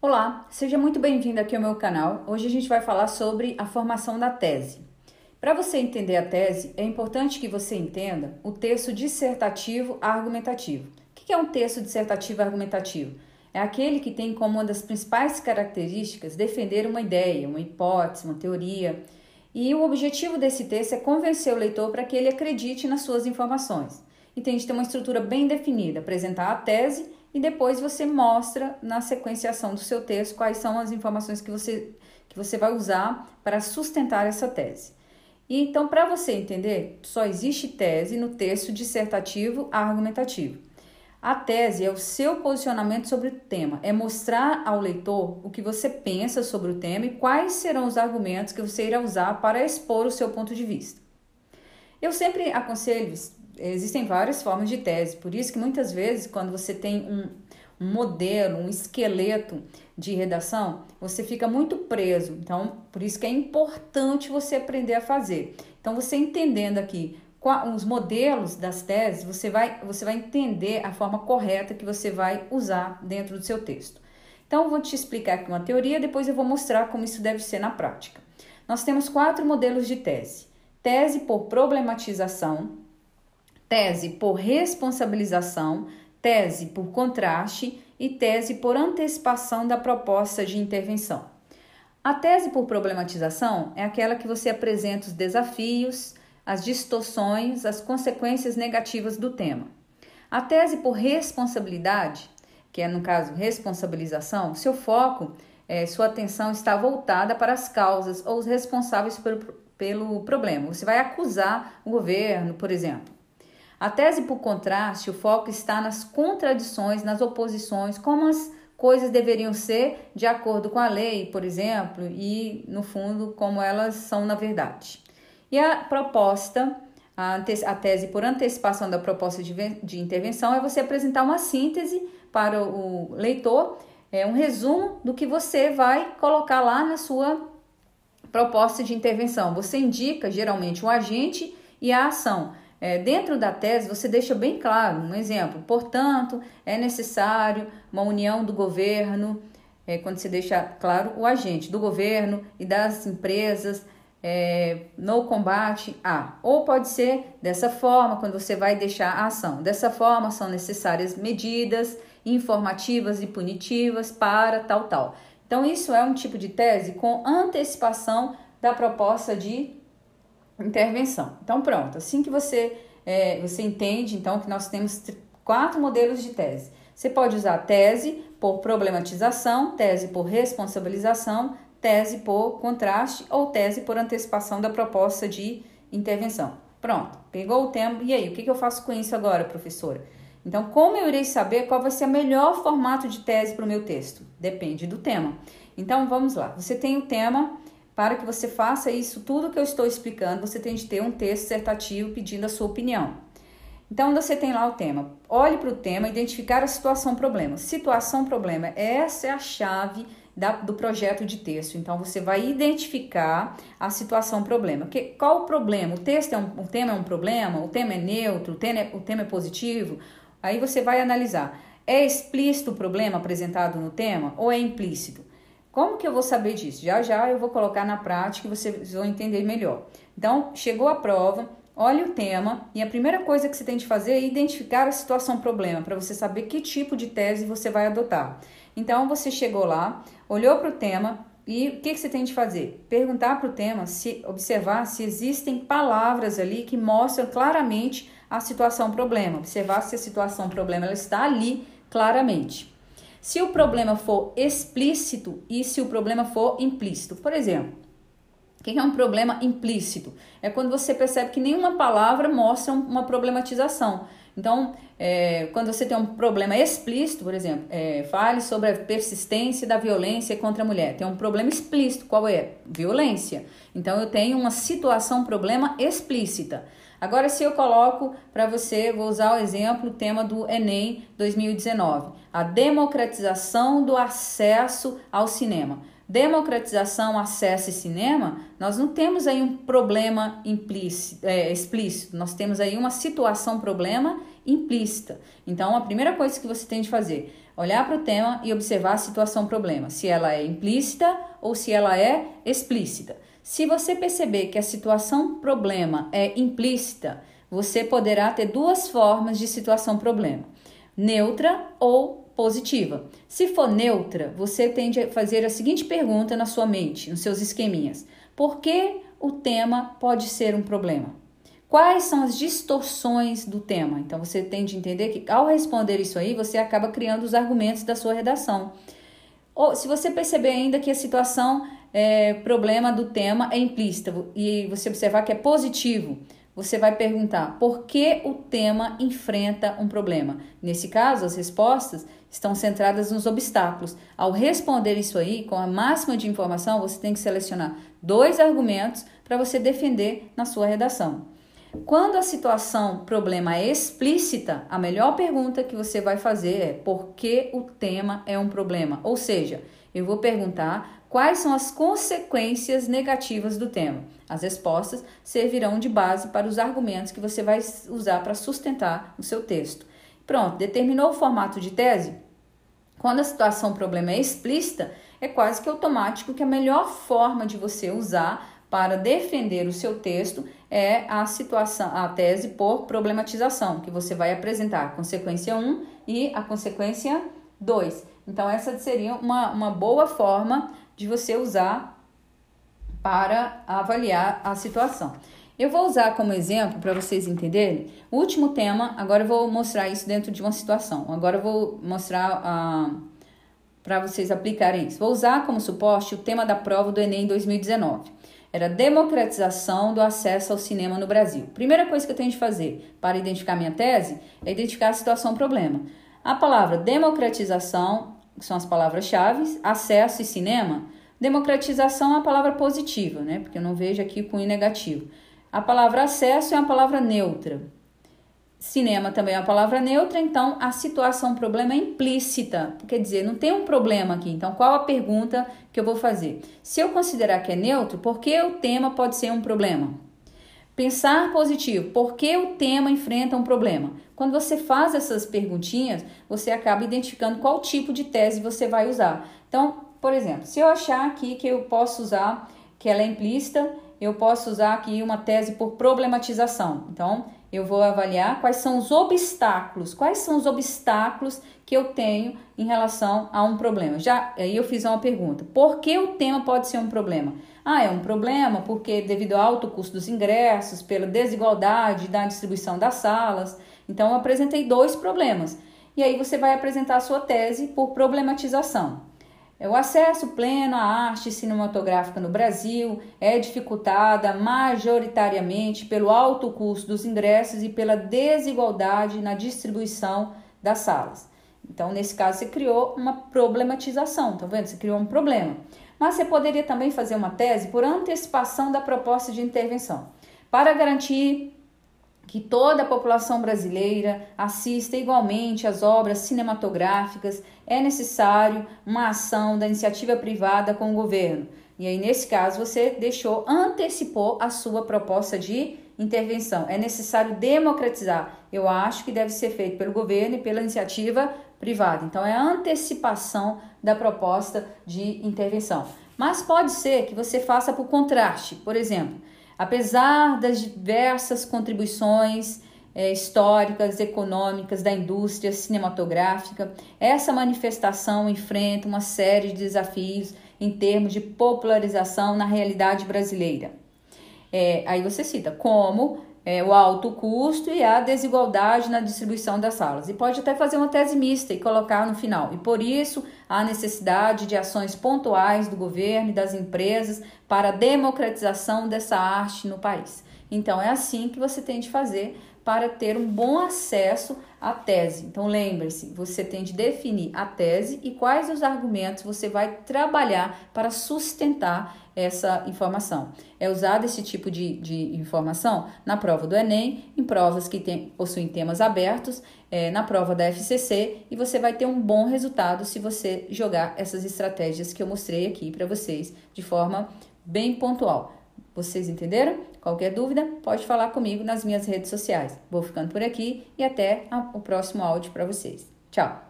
Olá, seja muito bem-vindo aqui ao meu canal. Hoje a gente vai falar sobre a formação da tese. Para você entender a tese, é importante que você entenda o texto dissertativo argumentativo. O que é um texto dissertativo argumentativo? É aquele que tem como uma das principais características defender uma ideia, uma hipótese, uma teoria. E o objetivo desse texto é convencer o leitor para que ele acredite nas suas informações. Entende? Tem uma estrutura bem definida, apresentar a tese e depois você mostra na sequenciação do seu texto quais são as informações que você, que você vai usar para sustentar essa tese. E então, para você entender, só existe tese no texto dissertativo argumentativo. A tese é o seu posicionamento sobre o tema, é mostrar ao leitor o que você pensa sobre o tema e quais serão os argumentos que você irá usar para expor o seu ponto de vista. Eu sempre aconselho existem várias formas de tese, por isso que muitas vezes, quando você tem um, um modelo, um esqueleto de redação, você fica muito preso. Então, por isso que é importante você aprender a fazer. Então, você entendendo aqui os modelos das teses, você vai, você vai entender a forma correta que você vai usar dentro do seu texto. Então, eu vou te explicar aqui uma teoria, depois eu vou mostrar como isso deve ser na prática. Nós temos quatro modelos de tese: tese por problematização, tese por responsabilização, tese por contraste e tese por antecipação da proposta de intervenção. A tese por problematização é aquela que você apresenta os desafios, as distorções, as consequências negativas do tema. A tese por responsabilidade, que é no caso responsabilização, seu foco, é, sua atenção está voltada para as causas ou os responsáveis pelo, pelo problema. Você vai acusar o governo, por exemplo. A tese por contraste, o foco está nas contradições, nas oposições, como as coisas deveriam ser de acordo com a lei, por exemplo, e no fundo como elas são na verdade. E a proposta, a, tese por antecipação da proposta de, de intervenção é você apresentar uma síntese para o leitor, é um resumo do que você vai colocar lá na sua proposta de intervenção. Você indica geralmente o agente e a ação. É, dentro da tese, você deixa bem claro, um exemplo, portanto, é necessário uma união do governo, é, quando você deixa claro o agente do governo e das empresas é, no combate a. Ou pode ser dessa forma, quando você vai deixar a ação. Dessa forma, são necessárias medidas informativas e punitivas para tal, tal. Então, isso é um tipo de tese com antecipação da proposta de intervenção. Então, pronto. Assim que você, é, você entende, então, que nós temos quatro modelos de tese. Você pode usar tese por problematização, tese por responsabilização, tese por contraste ou tese por antecipação da proposta de intervenção. Pronto, pegou o tema. E aí, o que eu faço com isso agora, professora? Então, como eu irei saber qual vai ser o melhor formato de tese para o meu texto? Depende do tema. Então, vamos lá. Você tem o tema para que você faça isso, tudo que eu estou explicando, você tem de ter um texto dissertativo pedindo a sua opinião. Então, você tem lá o tema. Olhe para o tema, identificar a situação problema. Situação problema, essa é a chave da, do projeto de texto. Então, você vai identificar a situação problema. Que, qual o problema? O texto é um, o tema é um problema? O tema é neutro? O tema é, o tema é positivo? Aí você vai analisar. É explícito o problema apresentado no tema ou é implícito? Como que eu vou saber disso? Já já eu vou colocar na prática e vocês vão entender melhor. Então, chegou a prova, olhe o tema e a primeira coisa que você tem de fazer é identificar a situação problema para você saber que tipo de tese você vai adotar. Então, você chegou lá, olhou para o tema e o que, que você tem de fazer? Perguntar para o tema, se observar se existem palavras ali que mostram claramente a situação problema. Observar se a situação problema ela está ali claramente se o problema for explícito e se o problema for implícito. Por exemplo, o que é um problema implícito? É quando você percebe que nenhuma palavra mostra uma problematização. Então, é, quando você tem um problema explícito, por exemplo, é, fale sobre a persistência da violência contra a mulher. Tem um problema explícito, qual é? Violência. Então, eu tenho uma situação, problema explícita. Agora, se eu coloco para você, vou usar o exemplo, o tema do Enem 2019, a democratização do acesso ao cinema. Democratização, acesso e cinema, nós não temos aí um problema implícito, é, explícito, nós temos aí uma situação, problema implícita. Então, a primeira coisa que você tem de fazer, olhar para o tema e observar a situação problema, se ela é implícita ou se ela é explícita. Se você perceber que a situação problema é implícita, você poderá ter duas formas de situação problema: neutra ou positiva. Se for neutra, você tende a fazer a seguinte pergunta na sua mente, nos seus esqueminhas: por que o tema pode ser um problema? Quais são as distorções do tema? Então você tem de entender que ao responder isso aí, você acaba criando os argumentos da sua redação. Ou se você perceber ainda que a situação é, problema do tema é implícita e você observar que é positivo, você vai perguntar por que o tema enfrenta um problema. Nesse caso, as respostas estão centradas nos obstáculos. Ao responder isso aí, com a máxima de informação, você tem que selecionar dois argumentos para você defender na sua redação. Quando a situação problema é explícita, a melhor pergunta que você vai fazer é por que o tema é um problema? Ou seja, eu vou perguntar quais são as consequências negativas do tema. As respostas servirão de base para os argumentos que você vai usar para sustentar o seu texto. Pronto, determinou o formato de tese? Quando a situação problema é explícita, é quase que automático que a melhor forma de você usar para defender o seu texto é a situação, a tese por problematização, que você vai apresentar a consequência 1 e a consequência 2. Então, essa seria uma, uma boa forma de você usar para avaliar a situação. Eu vou usar como exemplo para vocês entenderem o último tema. Agora eu vou mostrar isso dentro de uma situação. Agora eu vou mostrar ah, para vocês aplicarem isso. Vou usar como suporte o tema da prova do Enem 2019. Era democratização do acesso ao cinema no Brasil. Primeira coisa que eu tenho de fazer para identificar minha tese é identificar a situação problema. A palavra democratização, que são as palavras-chave, acesso e cinema. Democratização é a palavra positiva, né? Porque eu não vejo aqui cunho negativo. A palavra acesso é uma palavra neutra. Cinema também é uma palavra neutra, então a situação problema é implícita. Quer dizer, não tem um problema aqui. Então, qual a pergunta que eu vou fazer? Se eu considerar que é neutro, por que o tema pode ser um problema? Pensar positivo, por que o tema enfrenta um problema? Quando você faz essas perguntinhas, você acaba identificando qual tipo de tese você vai usar. Então, por exemplo, se eu achar aqui que eu posso usar, que ela é implícita, eu posso usar aqui uma tese por problematização. Então, eu vou avaliar quais são os obstáculos, quais são os obstáculos que eu tenho em relação a um problema. Já aí eu fiz uma pergunta: por que o tema pode ser um problema? Ah, é um problema porque devido ao alto custo dos ingressos, pela desigualdade da distribuição das salas. Então eu apresentei dois problemas. E aí você vai apresentar a sua tese por problematização. O acesso pleno à arte cinematográfica no Brasil é dificultada majoritariamente pelo alto custo dos ingressos e pela desigualdade na distribuição das salas. Então, nesse caso, você criou uma problematização, tá vendo? Você criou um problema. Mas você poderia também fazer uma tese por antecipação da proposta de intervenção, para garantir que toda a população brasileira assista igualmente às obras cinematográficas, é necessário uma ação da iniciativa privada com o governo. E aí, nesse caso, você deixou, antecipou a sua proposta de intervenção. É necessário democratizar. Eu acho que deve ser feito pelo governo e pela iniciativa privada. Então, é a antecipação da proposta de intervenção. Mas pode ser que você faça por contraste. Por exemplo, Apesar das diversas contribuições é, históricas, econômicas da indústria cinematográfica, essa manifestação enfrenta uma série de desafios em termos de popularização na realidade brasileira. É, aí você cita como é, o alto custo e a desigualdade na distribuição das salas. E pode até fazer uma tese mista e colocar no final. E por isso há necessidade de ações pontuais do governo e das empresas para a democratização dessa arte no país. Então é assim que você tem de fazer para ter um bom acesso à tese. Então lembre-se, você tem de definir a tese e quais os argumentos você vai trabalhar para sustentar essa informação. É usado esse tipo de, de informação na prova do Enem, em provas que tem, possuem temas abertos, é, na prova da FCC, e você vai ter um bom resultado se você jogar essas estratégias que eu mostrei aqui para vocês de forma bem pontual. Vocês entenderam? Qualquer dúvida, pode falar comigo nas minhas redes sociais. Vou ficando por aqui e até o próximo áudio para vocês. Tchau!